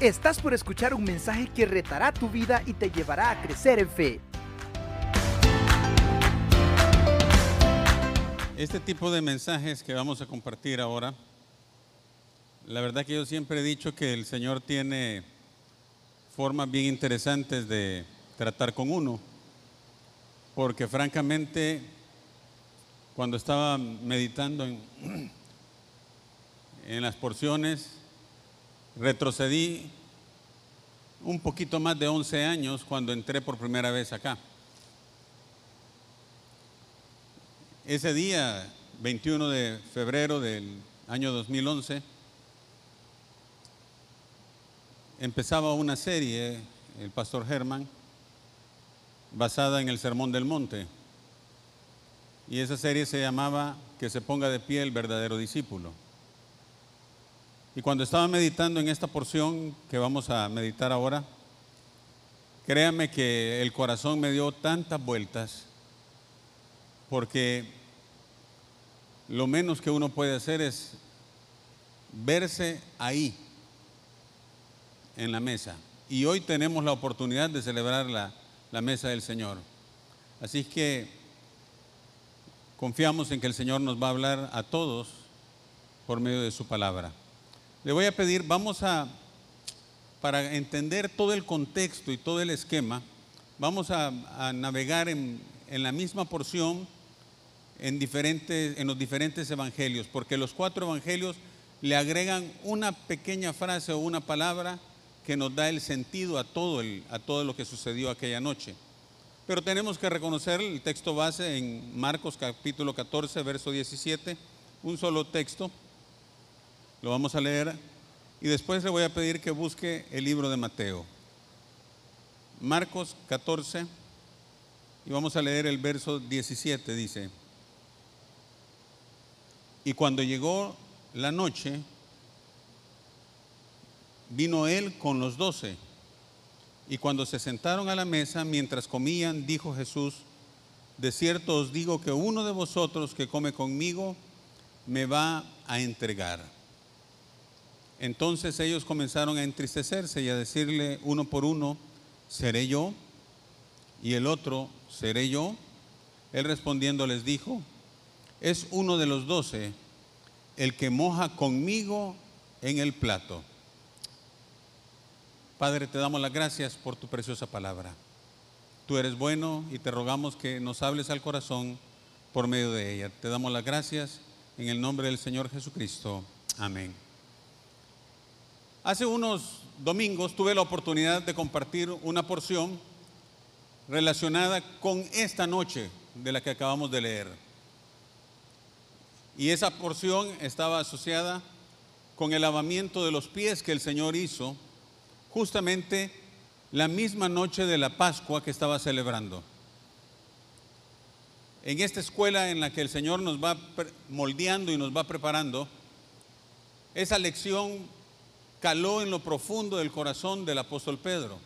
Estás por escuchar un mensaje que retará tu vida y te llevará a crecer en fe. Este tipo de mensajes que vamos a compartir ahora, la verdad que yo siempre he dicho que el Señor tiene formas bien interesantes de tratar con uno, porque francamente cuando estaba meditando en, en las porciones, retrocedí un poquito más de 11 años cuando entré por primera vez acá. Ese día, 21 de febrero del año 2011, empezaba una serie, el pastor Germán, basada en el Sermón del Monte. Y esa serie se llamaba Que se ponga de pie el verdadero discípulo. Y cuando estaba meditando en esta porción que vamos a meditar ahora, créame que el corazón me dio tantas vueltas, porque lo menos que uno puede hacer es verse ahí, en la mesa. Y hoy tenemos la oportunidad de celebrar la, la mesa del Señor. Así que confiamos en que el Señor nos va a hablar a todos por medio de su palabra. Le voy a pedir, vamos a, para entender todo el contexto y todo el esquema, vamos a, navegar en, en, la misma porción en, diferentes, en los diferentes evangelios, porque los cuatro evangelios le agregan una pequeña frase o una palabra que nos da el sentido a todo, el, a todo lo que sucedió aquella noche. Pero tenemos que reconocer el texto base en Marcos capítulo 14, verso 17, un solo texto. Lo vamos a leer y después le voy a pedir que busque el libro de Mateo. Marcos 14 y vamos a leer el verso 17, dice, y cuando llegó la noche, vino él con los doce. Y cuando se sentaron a la mesa, mientras comían, dijo Jesús, de cierto os digo que uno de vosotros que come conmigo me va a entregar. Entonces ellos comenzaron a entristecerse y a decirle uno por uno, ¿seré yo? Y el otro, ¿seré yo? Él respondiendo les dijo, es uno de los doce el que moja conmigo en el plato. Padre, te damos las gracias por tu preciosa palabra. Tú eres bueno y te rogamos que nos hables al corazón por medio de ella. Te damos las gracias en el nombre del Señor Jesucristo. Amén. Hace unos domingos tuve la oportunidad de compartir una porción relacionada con esta noche de la que acabamos de leer. Y esa porción estaba asociada con el lavamiento de los pies que el Señor hizo justamente la misma noche de la Pascua que estaba celebrando. En esta escuela en la que el Señor nos va moldeando y nos va preparando, esa lección caló en lo profundo del corazón del apóstol Pedro.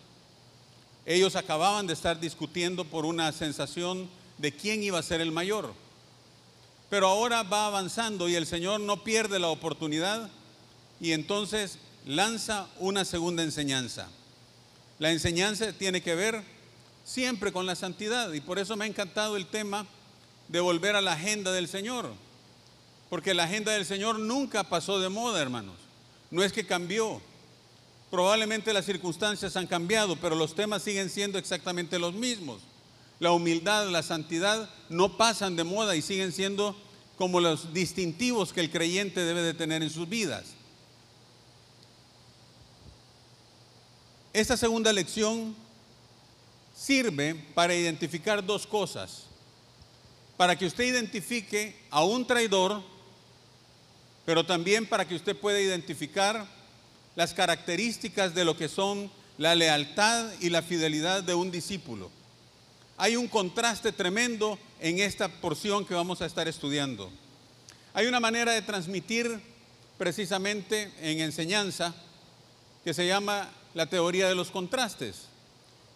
Ellos acababan de estar discutiendo por una sensación de quién iba a ser el mayor. Pero ahora va avanzando y el Señor no pierde la oportunidad y entonces lanza una segunda enseñanza. La enseñanza tiene que ver siempre con la santidad y por eso me ha encantado el tema de volver a la agenda del Señor. Porque la agenda del Señor nunca pasó de moda, hermanos. No es que cambió. Probablemente las circunstancias han cambiado, pero los temas siguen siendo exactamente los mismos. La humildad, la santidad no pasan de moda y siguen siendo como los distintivos que el creyente debe de tener en sus vidas. Esta segunda lección sirve para identificar dos cosas. Para que usted identifique a un traidor, pero también para que usted pueda identificar las características de lo que son la lealtad y la fidelidad de un discípulo. Hay un contraste tremendo en esta porción que vamos a estar estudiando. Hay una manera de transmitir precisamente en enseñanza que se llama la teoría de los contrastes.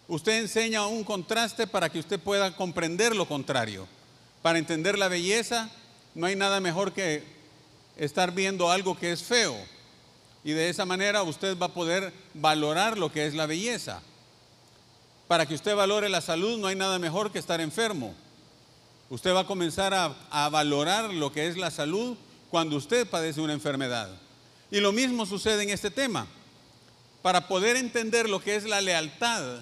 Usted enseña un contraste para que usted pueda comprender lo contrario. Para entender la belleza, no hay nada mejor que estar viendo algo que es feo. Y de esa manera usted va a poder valorar lo que es la belleza. Para que usted valore la salud no hay nada mejor que estar enfermo. Usted va a comenzar a, valorar lo que es la salud cuando usted padece una enfermedad. Y lo mismo sucede en este tema. Para poder entender lo que es la lealtad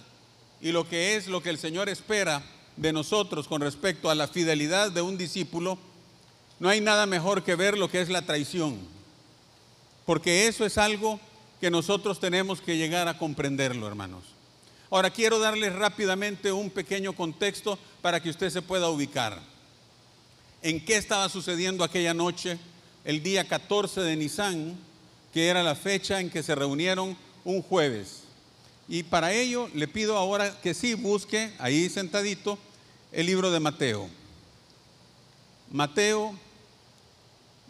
y lo que es lo que el Señor espera de nosotros con respecto a la fidelidad de un discípulo, no hay nada mejor que ver lo que es la traición, porque eso es algo que nosotros tenemos que llegar a comprenderlo, hermanos. Ahora quiero darles rápidamente un pequeño contexto para que usted se pueda ubicar. ¿En qué estaba sucediendo aquella noche, el día 14 de Nisan, que era la fecha en que se reunieron un jueves? Y para ello le pido ahora que sí busque ahí sentadito el libro de Mateo. Mateo,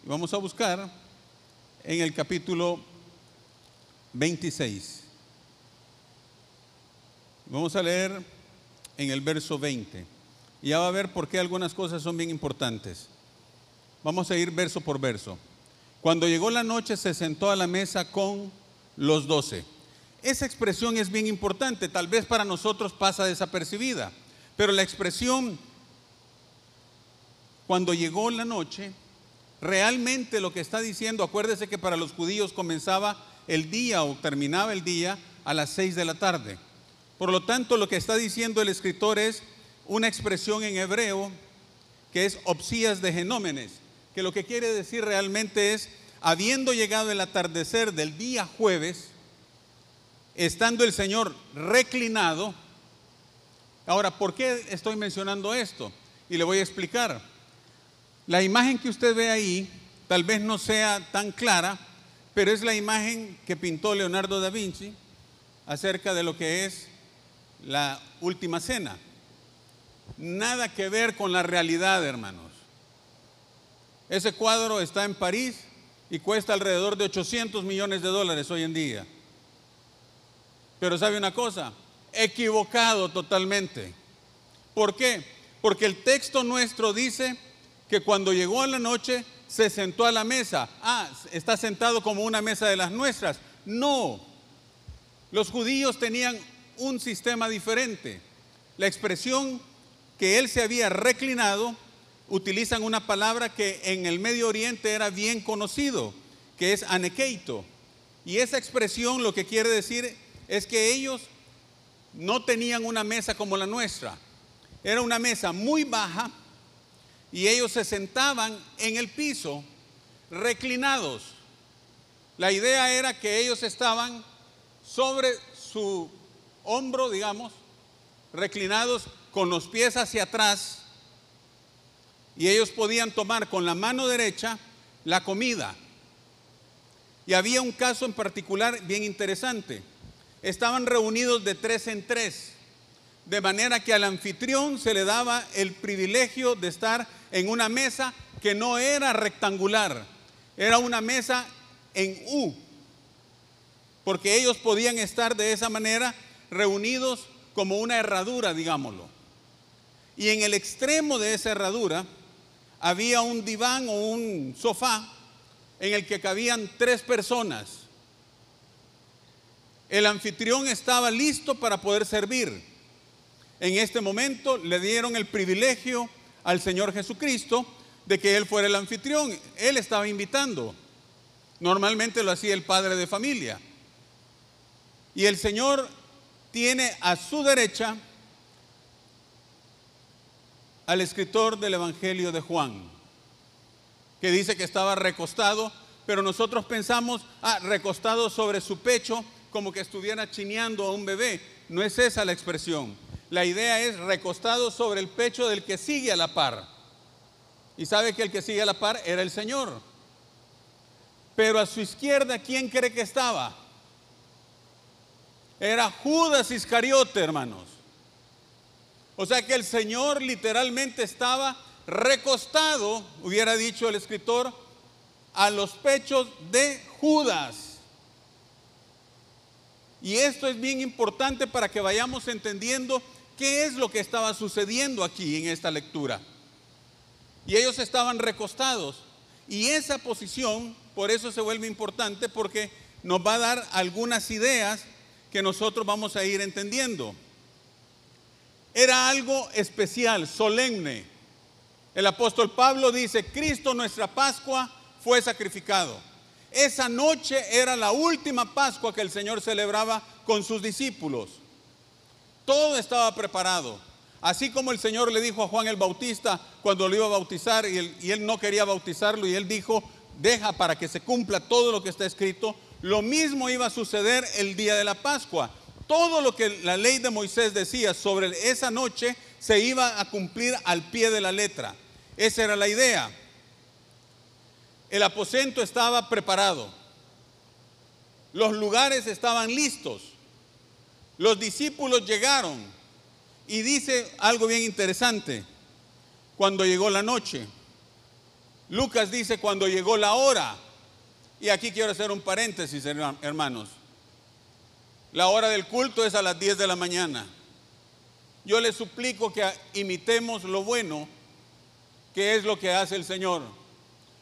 vamos a buscar en el capítulo 26. Vamos a leer en el verso 20. Y ya va a ver por qué algunas cosas son bien importantes. Vamos a ir verso por verso. Cuando llegó la noche se sentó a la mesa con los doce. Esa expresión es bien importante, tal vez para nosotros pasa desapercibida, pero la expresión cuando llegó la noche, realmente lo que está diciendo, acuérdese que para los judíos comenzaba el día o terminaba el día a las seis de la tarde. Por lo tanto, lo que está diciendo el escritor es una expresión en hebreo que es opsías de genómenes, que lo que quiere decir realmente es, habiendo llegado el atardecer del día jueves, estando el Señor reclinado. Ahora, ¿por qué estoy mencionando esto? Y le voy a explicar. La imagen que usted ve ahí tal vez no sea tan clara, pero es la imagen que pintó Leonardo da Vinci acerca de lo que es la última cena. Nada que ver con la realidad, hermanos. Ese cuadro está en París y cuesta alrededor de 800 millones de dólares hoy en día. Pero sabe una cosa, equivocado totalmente. ¿Por qué? Porque el texto nuestro dice que cuando llegó a la noche se sentó a la mesa. Ah, está sentado como una mesa de las nuestras. No, los judíos tenían un sistema diferente. La expresión que él se había reclinado, utilizan una palabra que en el Medio Oriente era bien conocido, que es anekeito. Y esa expresión lo que quiere decir es que ellos no tenían una mesa como la nuestra. Era una mesa muy baja y ellos se sentaban en el piso reclinados. La idea era que ellos estaban sobre su hombro, digamos, reclinados con los pies hacia atrás y ellos podían tomar con la mano derecha la comida. Y había un caso en particular bien interesante estaban reunidos de tres en tres, de manera que al anfitrión se le daba el privilegio de estar en una mesa que no era rectangular, era una mesa en U, porque ellos podían estar de esa manera reunidos como una herradura, digámoslo. Y en el extremo de esa herradura había un diván o un sofá en el que cabían tres personas el anfitrión estaba listo para poder servir. En este momento le dieron el privilegio al Señor Jesucristo de que Él fuera el anfitrión. Él estaba invitando. Normalmente lo hacía el padre de familia. Y el Señor tiene a su derecha al escritor del Evangelio de Juan, que dice que estaba recostado, pero nosotros pensamos, ah, recostado sobre su pecho, como que estuviera chineando a un bebé. No es esa la expresión. La idea es recostado sobre el pecho del que sigue a la par. Y sabe que el que sigue a la par era el Señor. Pero a su izquierda, ¿quién cree que estaba? Era Judas Iscariote, hermanos. O sea que el Señor literalmente estaba recostado, hubiera dicho el escritor, a los pechos de Judas. Y esto es bien importante para que vayamos entendiendo qué es lo que estaba sucediendo aquí en esta lectura. Y ellos estaban recostados. Y esa posición, por eso se vuelve importante, porque nos va a dar algunas ideas que nosotros vamos a ir entendiendo. Era algo especial, solemne. El apóstol Pablo dice, Cristo nuestra Pascua fue sacrificado. Esa noche era la última Pascua que el Señor celebraba con sus discípulos. Todo estaba preparado. Así como el Señor le dijo a Juan el Bautista cuando lo iba a bautizar y él, y él, no quería bautizarlo y él dijo, deja para que se cumpla todo lo que está escrito, lo mismo iba a suceder el día de la Pascua. Todo lo que la ley de Moisés decía sobre esa noche se iba a cumplir al pie de la letra. Esa era la idea. El aposento estaba preparado. Los lugares estaban listos. Los discípulos llegaron. Y dice algo bien interesante. Cuando llegó la noche. Lucas dice cuando llegó la hora. Y aquí quiero hacer un paréntesis, hermanos. La hora del culto es a las 10 de la mañana. Yo les suplico que imitemos lo bueno, que es lo que hace el Señor.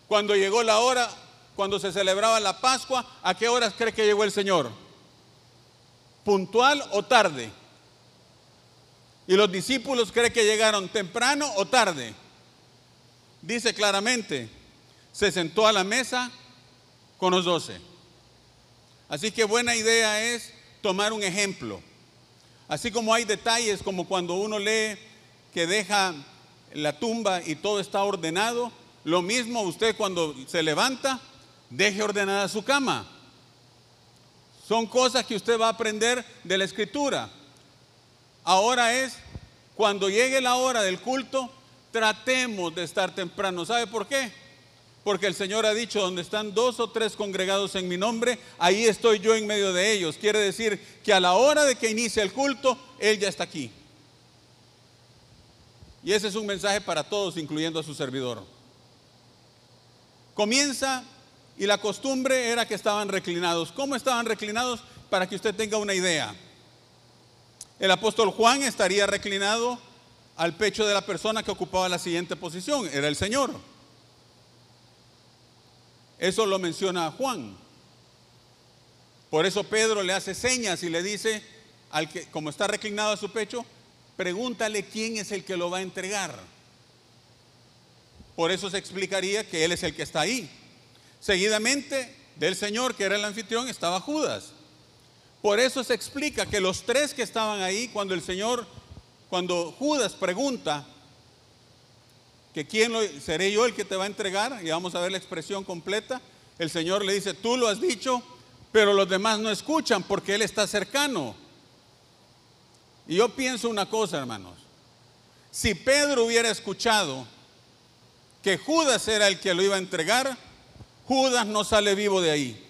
Cuando llegó la hora, cuando se celebraba la Pascua, ¿a qué horas cree que llegó el Señor? ¿Puntual o tarde? Y los discípulos creen que llegaron temprano o tarde. Dice claramente, se sentó a la mesa con los doce. Así que buena idea es tomar un ejemplo. Así como hay detalles como cuando uno lee que deja la tumba y todo está ordenado, lo mismo usted cuando se levanta, deje ordenada su cama. Son cosas que usted va a aprender de la escritura. Ahora es, cuando llegue la hora del culto, tratemos de estar temprano. ¿Sabe por qué? Porque el Señor ha dicho, donde están dos o tres congregados en mi nombre, ahí estoy yo en medio de ellos. Quiere decir que a la hora de que inicie el culto, Él ya está aquí. Y ese es un mensaje para todos, incluyendo a su servidor. Comienza y la costumbre era que estaban reclinados. ¿Cómo estaban reclinados? Para que usted tenga una idea. El apóstol Juan estaría reclinado al pecho de la persona que ocupaba la siguiente posición, era el Señor. Eso lo menciona Juan. Por eso Pedro le hace señas y le dice, al que, como está reclinado a su pecho, pregúntale quién es el que lo va a entregar. Por eso se explicaría que Él es el que está ahí. Seguidamente del Señor, que era el anfitrión, estaba Judas. Por eso se explica que los tres que estaban ahí, cuando el Señor, cuando Judas pregunta que quién seré yo el que te va a entregar, y vamos a ver la expresión completa, el Señor le dice, tú lo has dicho, pero los demás no escuchan porque Él está cercano. Y yo pienso una cosa, hermanos, si Pedro hubiera escuchado que Judas era el que lo iba a entregar, Judas no sale vivo de ahí.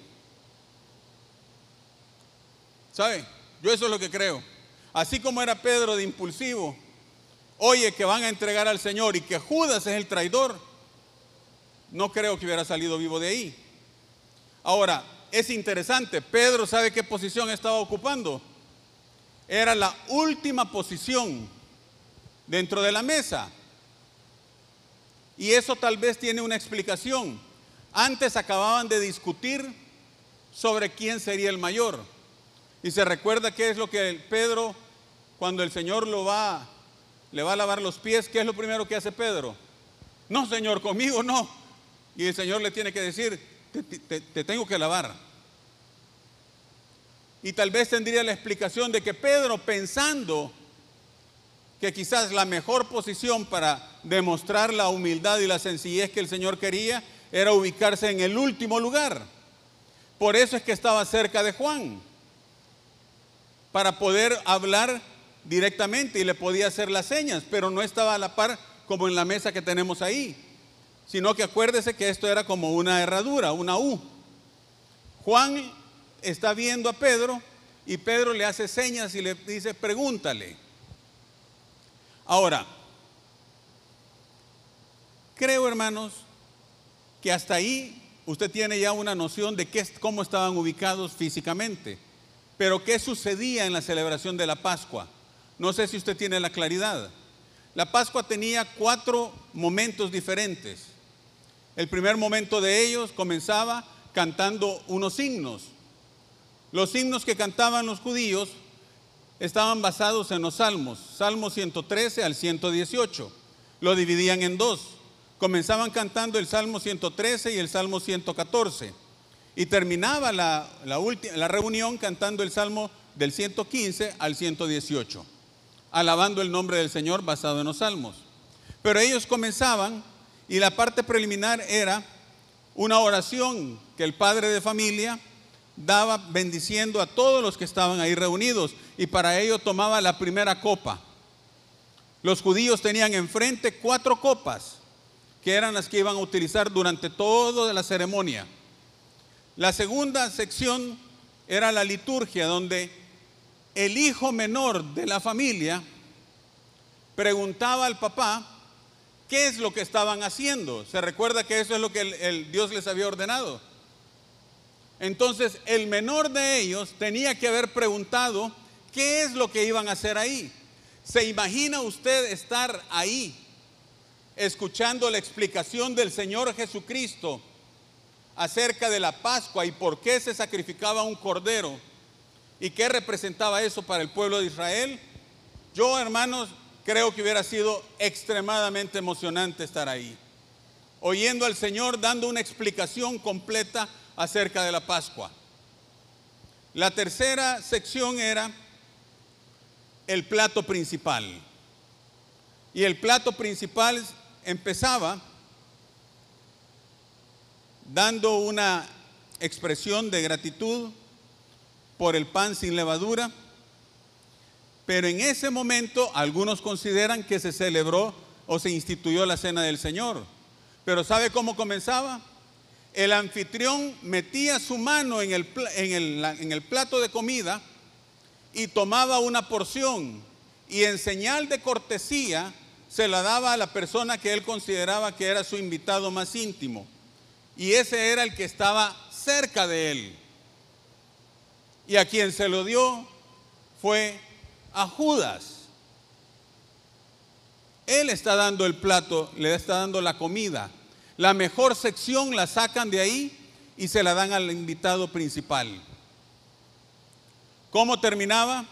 ¿Sabe? Yo eso es lo que creo. Así como era Pedro de impulsivo, oye que van a entregar al Señor y que Judas es el traidor, no creo que hubiera salido vivo de ahí. Ahora, es interesante, Pedro sabe qué posición estaba ocupando. Era la última posición dentro de la mesa. Y eso tal vez tiene una explicación. Antes acababan de discutir sobre quién sería el mayor. Y se recuerda qué es lo que Pedro, cuando el Señor lo va, le va a lavar los pies, ¿qué es lo primero que hace Pedro? No, Señor, conmigo no. Y el Señor le tiene que decir, te, te tengo que lavar. Y tal vez tendría la explicación de que Pedro, pensando que quizás la mejor posición para demostrar la humildad y la sencillez que el Señor quería era ubicarse en el último lugar. Por eso es que estaba cerca de Juan, para poder hablar directamente y le podía hacer las señas, pero no estaba a la par como en la mesa que tenemos ahí, sino que acuérdese que esto era como una herradura, una U. Juan está viendo a Pedro y Pedro le hace señas y le dice, pregúntale. Ahora, creo hermanos que hasta ahí usted tiene ya una noción de qué, cómo estaban ubicados físicamente, pero qué sucedía en la celebración de la Pascua. No sé si usted tiene la claridad. La Pascua tenía cuatro momentos diferentes. El primer momento de ellos comenzaba cantando unos himnos. Los himnos que cantaban los judíos estaban basados en los salmos, Salmo 113 al 118. Lo dividían en dos. Comenzaban cantando el Salmo 113 y el Salmo 114. Y terminaba la, la, la reunión cantando el Salmo del 115 al 118, alabando el nombre del Señor basado en los salmos. Pero ellos comenzaban y la parte preliminar era una oración que el padre de familia daba bendiciendo a todos los que estaban ahí reunidos y para ello tomaba la primera copa. Los judíos tenían enfrente cuatro copas que eran las que iban a utilizar durante toda la ceremonia. La segunda sección era la liturgia donde el hijo menor de la familia preguntaba al papá qué es lo que estaban haciendo. Se recuerda que eso es lo que el, Dios les había ordenado. Entonces el menor de ellos tenía que haber preguntado qué es lo que iban a hacer ahí. ¿Se imagina usted estar ahí escuchando la explicación del Señor Jesucristo acerca de la Pascua y por qué se sacrificaba un cordero y qué representaba eso para el pueblo de Israel? Yo, hermanos, creo que hubiera sido extremadamente emocionante estar ahí, oyendo al Señor dando una explicación completa acerca de la Pascua. La tercera sección era el plato principal. Y el plato principal empezaba dando una expresión de gratitud por el pan sin levadura, pero en ese momento algunos consideran que se celebró o se instituyó la cena del Señor. Pero ¿sabe cómo comenzaba? el anfitrión metía su mano en el, en, el, plato de comida y tomaba una porción y en señal de cortesía se la daba a la persona que él consideraba que era su invitado más íntimo. Y ese era el que estaba cerca de él. Y a quien se lo dio fue a Judas. Él está dando el plato, le está dando la comida. La mejor sección la sacan de ahí y se la dan al invitado principal. ¿Cómo terminaba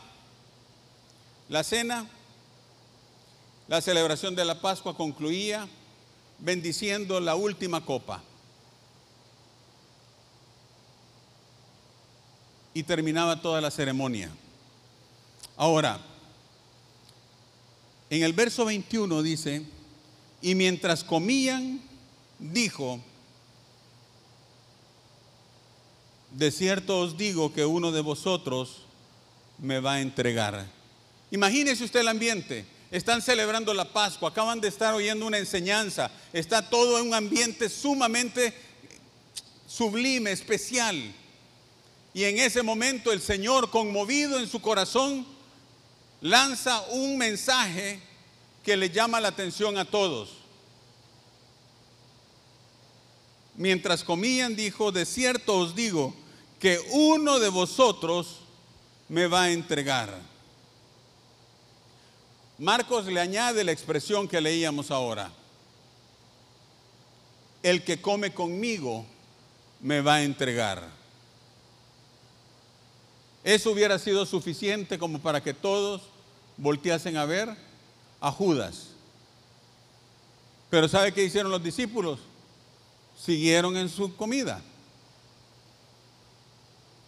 la cena? La celebración de la Pascua concluía bendiciendo la última copa. Y terminaba toda la ceremonia. Ahora, en el verso 21 dice, y mientras comían, dijo, de cierto os digo que uno de vosotros me va a entregar. Imagínese usted el ambiente. Están celebrando la Pascua, acaban de estar oyendo una enseñanza, está todo en un ambiente sumamente sublime, especial. Y en ese momento el Señor, conmovido en su corazón, lanza un mensaje que le llama la atención a todos. mientras comían, dijo, de cierto os digo que uno de vosotros me va a entregar. Marcos le añade la expresión que leíamos ahora. El que come conmigo me va a entregar. Eso hubiera sido suficiente como para que todos volteasen a ver a Judas. Pero ¿sabe qué hicieron los discípulos? siguieron en su comida.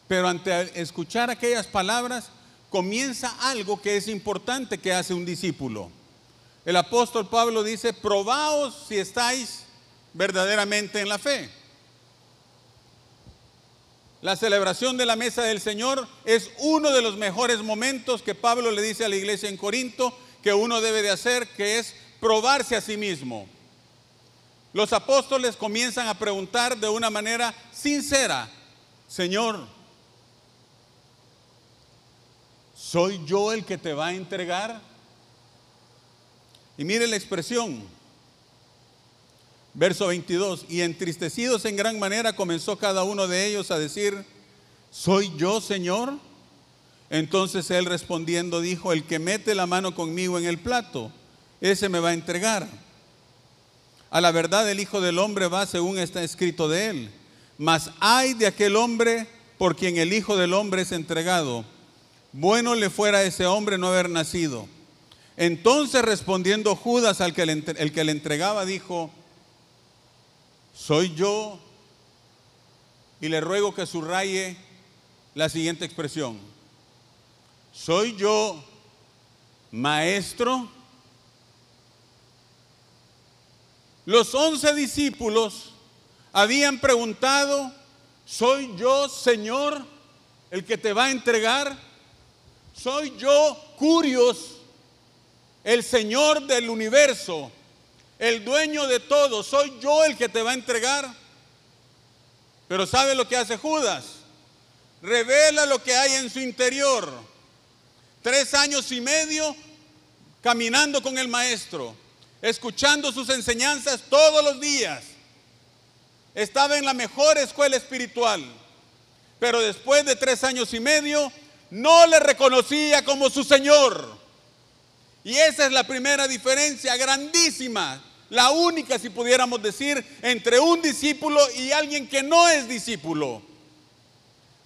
Pero ante escuchar aquellas palabras, comienza algo que es importante que hace un discípulo. El apóstol Pablo dice, probaos si estáis verdaderamente en la fe. La celebración de la mesa del Señor es uno de los mejores momentos que Pablo le dice a la iglesia en Corinto que uno debe de hacer, que es probarse a sí mismo los apóstoles comienzan a preguntar de una manera sincera, Señor, ¿soy yo el que te va a entregar? Y mire la expresión, verso 22, y entristecidos en gran manera comenzó cada uno de ellos a decir, ¿soy yo, Señor? Entonces él respondiendo dijo, el que mete la mano conmigo en el plato, ese me va a entregar. A la verdad el Hijo del Hombre va según está escrito de él. Mas hay de aquel hombre por quien el Hijo del Hombre es entregado. Bueno le fuera a ese hombre no haber nacido. Entonces respondiendo Judas al que le, el que le entregaba, dijo, soy yo. Y le ruego que subraye la siguiente expresión. Soy yo, maestro. Los once discípulos habían preguntado, ¿soy yo, Señor, el que te va a entregar? ¿Soy yo, Curios, el Señor del universo, el dueño de todo? ¿Soy yo el que te va a entregar? Pero ¿sabe lo que hace Judas? Revela lo que hay en su interior. Tres años y medio caminando con el maestro escuchando sus enseñanzas todos los días. Estaba en la mejor escuela espiritual, pero después de tres años y medio no le reconocía como su Señor. Y esa es la primera diferencia grandísima, la única, si pudiéramos decir, entre un discípulo y alguien que no es discípulo.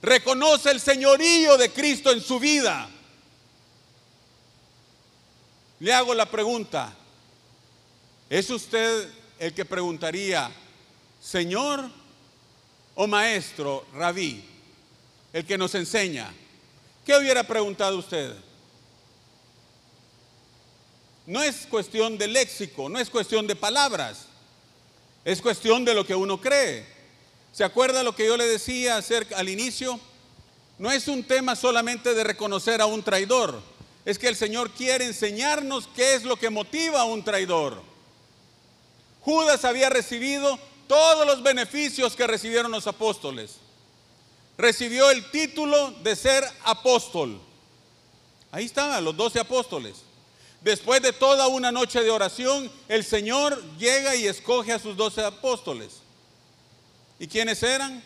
Reconoce el señorío de Cristo en su vida. Le hago la pregunta, ¿Es usted el que preguntaría, Señor o Maestro, Rabí, el que nos enseña? ¿Qué hubiera preguntado usted? No es cuestión de léxico, no es cuestión de palabras, es cuestión de lo que uno cree. ¿Se acuerda lo que yo le decía acerca, al inicio? No es un tema solamente de reconocer a un traidor, es que el Señor quiere enseñarnos qué es lo que motiva a un traidor. Judas había recibido todos los beneficios que recibieron los apóstoles. Recibió el título de ser apóstol. Ahí estaban los doce apóstoles. Después de toda una noche de oración, el Señor llega y escoge a sus doce apóstoles. ¿Y quiénes eran?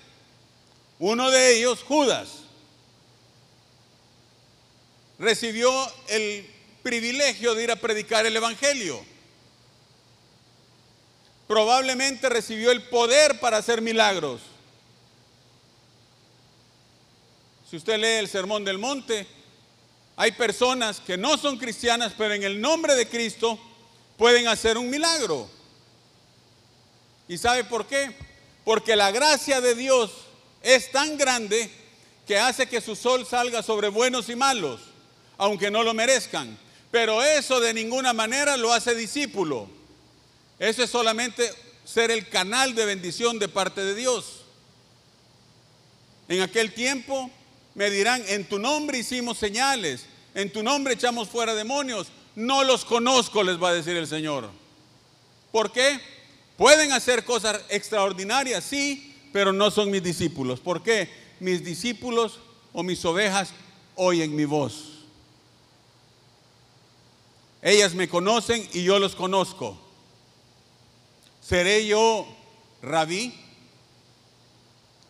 Uno de ellos, Judas, recibió el privilegio de ir a predicar el Evangelio probablemente recibió el poder para hacer milagros. Si usted lee el Sermón del Monte, hay personas que no son cristianas, pero en el nombre de Cristo pueden hacer un milagro. ¿Y sabe por qué? Porque la gracia de Dios es tan grande que hace que su sol salga sobre buenos y malos, aunque no lo merezcan. Pero eso de ninguna manera lo hace discípulo. Eso es solamente ser el canal de bendición de parte de Dios. En aquel tiempo me dirán, en tu nombre hicimos señales, en tu nombre echamos fuera demonios. No los conozco, les va a decir el Señor. ¿Por qué? Pueden hacer cosas extraordinarias, sí, pero no son mis discípulos. ¿Por qué? Mis discípulos o mis ovejas oyen mi voz. Ellas me conocen y yo los conozco. ¿Seré yo rabí?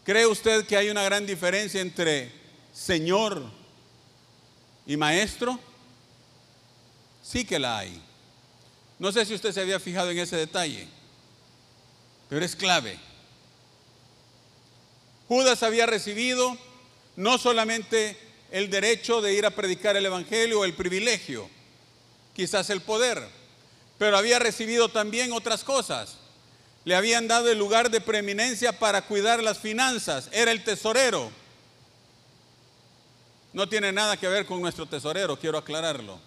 ¿Cree usted que hay una gran diferencia entre Señor y Maestro? Sí que la hay. No sé si usted se había fijado en ese detalle, pero es clave. Judas había recibido no solamente el derecho de ir a predicar el Evangelio el privilegio, quizás el poder, pero había recibido también otras cosas le habían dado el lugar de preeminencia para cuidar las finanzas, era el tesorero. No tiene nada que ver con nuestro tesorero, quiero aclararlo.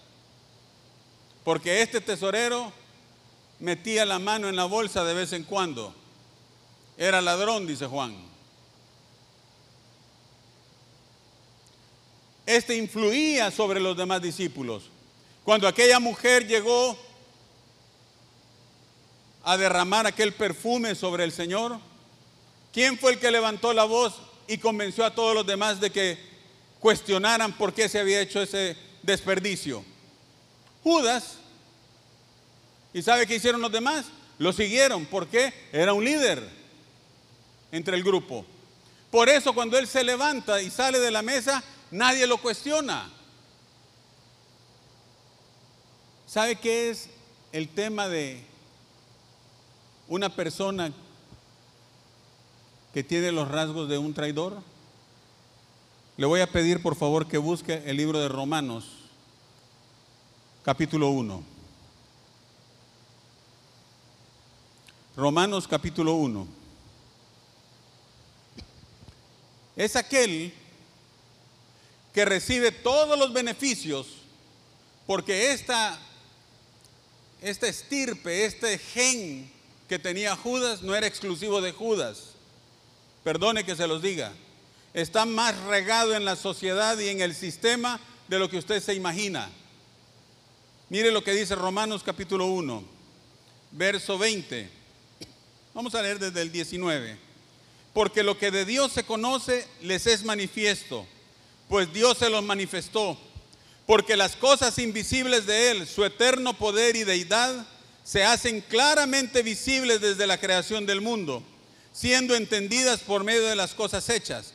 Porque este tesorero metía la mano en la bolsa de vez en cuando. Era ladrón, dice Juan. Este influía sobre los demás discípulos. Cuando aquella mujer llegó a derramar aquel perfume sobre el Señor? ¿Quién fue el que levantó la voz y convenció a todos los demás de que cuestionaran por qué se había hecho ese desperdicio? Judas. ¿Y sabe qué hicieron los demás? Lo siguieron. ¿Por qué? Era un líder entre el grupo. Por eso cuando él se levanta y sale de la mesa, nadie lo cuestiona. ¿Sabe qué es el tema de una persona que tiene los rasgos de un traidor, Le voy a pedir por favor que busque el libro de Romanos, capítulo 1. Romanos capítulo 1. Es aquel que recibe todos los beneficios porque esta, esta estirpe, este gen que tenía Judas no era exclusivo de Judas. Perdone que se los diga está más regado en la sociedad y en el sistema de lo que usted se imagina. Mire lo que dice Romanos capítulo 1, verso 20. Vamos a leer desde el 19. Porque lo que de Dios se conoce les es manifiesto, pues Dios se los manifestó. Porque las cosas invisibles de Él, su eterno poder y deidad, se hacen claramente visibles desde la creación del mundo, siendo entendidas por medio de las cosas hechas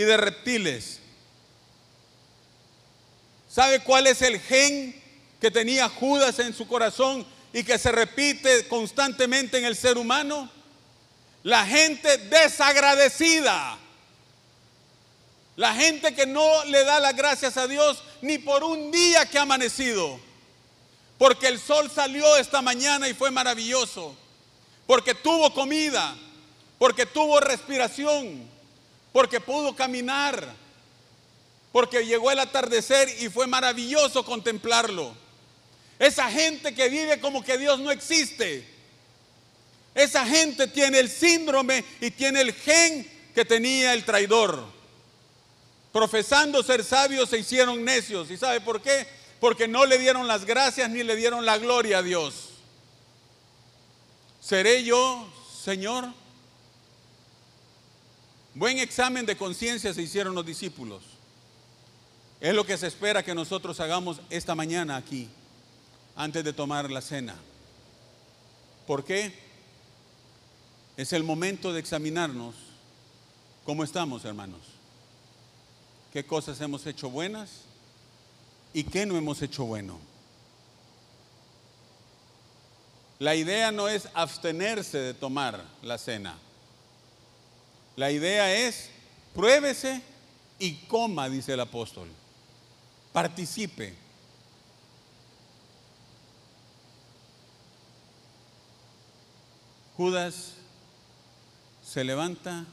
y de reptiles. ¿Sabe cuál es el gen que tenía Judas en su corazón y que se repite constantemente en el ser humano? La gente desagradecida. La gente que no le da las gracias a Dios ni por un día que ha amanecido. Porque el sol salió esta mañana y fue maravilloso. Porque tuvo comida. Porque tuvo respiración porque pudo caminar, porque llegó el atardecer y fue maravilloso contemplarlo. Esa gente que vive como que Dios no existe. Esa gente tiene el síndrome y tiene el gen que tenía el traidor. Profesando ser sabios se hicieron necios. ¿Y sabe por qué? Porque no le dieron las gracias ni le dieron la gloria a Dios. ¿Seré yo, Señor? Buen examen de conciencia se hicieron los discípulos. Es lo que se espera que nosotros hagamos esta mañana aquí, antes de tomar la cena. ¿Por qué? Es el momento de examinarnos cómo estamos, hermanos. ¿Qué cosas hemos hecho buenas y qué no hemos hecho bueno? La idea no es abstenerse de tomar la cena. La idea es, pruébese y coma, dice el apóstol. Participe. Judas se levanta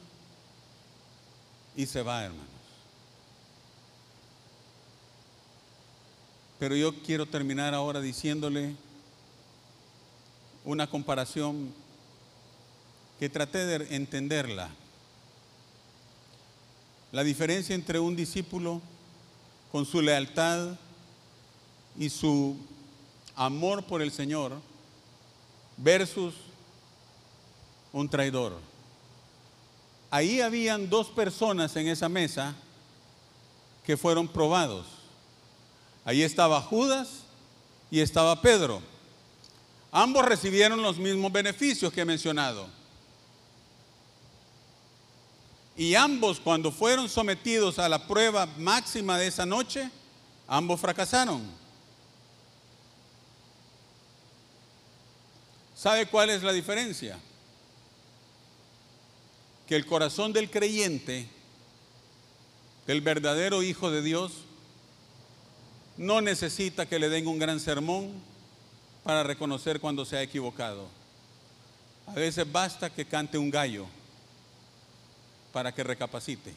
y se va, hermanos. Pero yo quiero terminar ahora diciéndole una comparación que traté de entenderla. La diferencia entre un discípulo con su lealtad y su amor por el Señor versus un traidor. Ahí habían dos personas en esa mesa que fueron probados. Ahí estaba Judas y estaba Pedro. Ambos recibieron los mismos beneficios que he mencionado. Y ambos cuando fueron sometidos a la prueba máxima de esa noche, ambos fracasaron. ¿Sabe cuál es la diferencia? Que el corazón del creyente, del verdadero Hijo de Dios, no necesita que le den un gran sermón para reconocer cuando se ha equivocado. A veces basta que cante un gallo para que recapacite.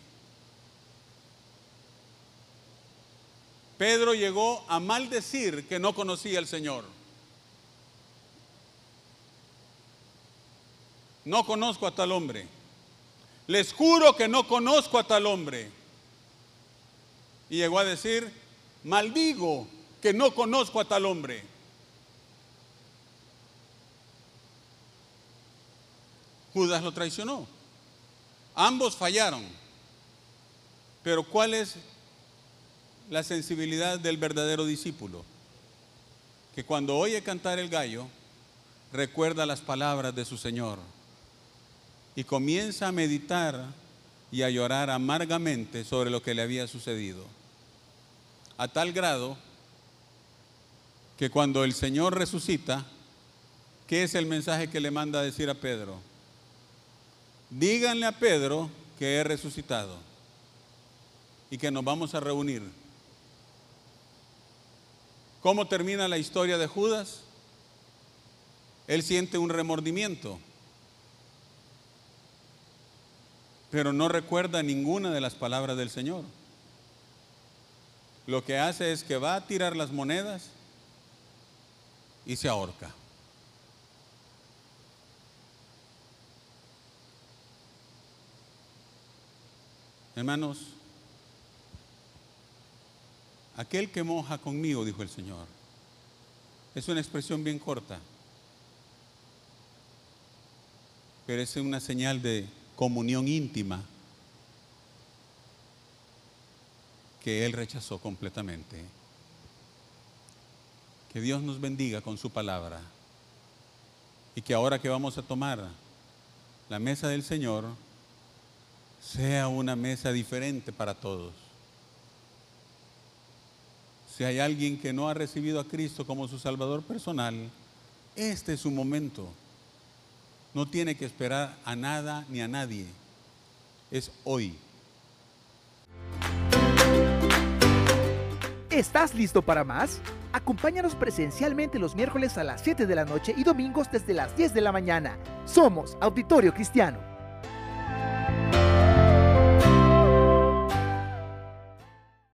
Pedro llegó a maldecir que no conocía al Señor. No conozco a tal hombre. Les juro que no conozco a tal hombre. Y llegó a decir, maldigo que no conozco a tal hombre. Judas lo traicionó. Ambos fallaron. Pero ¿cuál es la sensibilidad del verdadero discípulo, que cuando oye cantar el gallo, recuerda las palabras de su Señor y comienza a meditar y a llorar amargamente sobre lo que le había sucedido. A tal grado que cuando el Señor resucita, ¿qué es el mensaje que le manda a decir a Pedro? Díganle a Pedro que he resucitado y que nos vamos a reunir. ¿Cómo termina la historia de Judas? Él siente un remordimiento pero no recuerda ninguna de las palabras del Señor. Lo que hace es que va a tirar las monedas y se ahorca. Hermanos, aquel que moja conmigo, dijo el Señor, es una expresión bien corta, pero es una señal de comunión íntima que Él rechazó completamente. Que Dios nos bendiga con su palabra y que ahora que vamos a tomar la mesa del Señor sea una mesa diferente para todos. Si hay alguien que no ha recibido a Cristo como su Salvador personal, este es su momento. No tiene que esperar a nada ni a nadie. Es hoy. ¿Estás listo para más? Acompáñanos presencialmente los miércoles a las 7 de la noche y domingos desde las 10 de la mañana. Somos Auditorio Cristiano.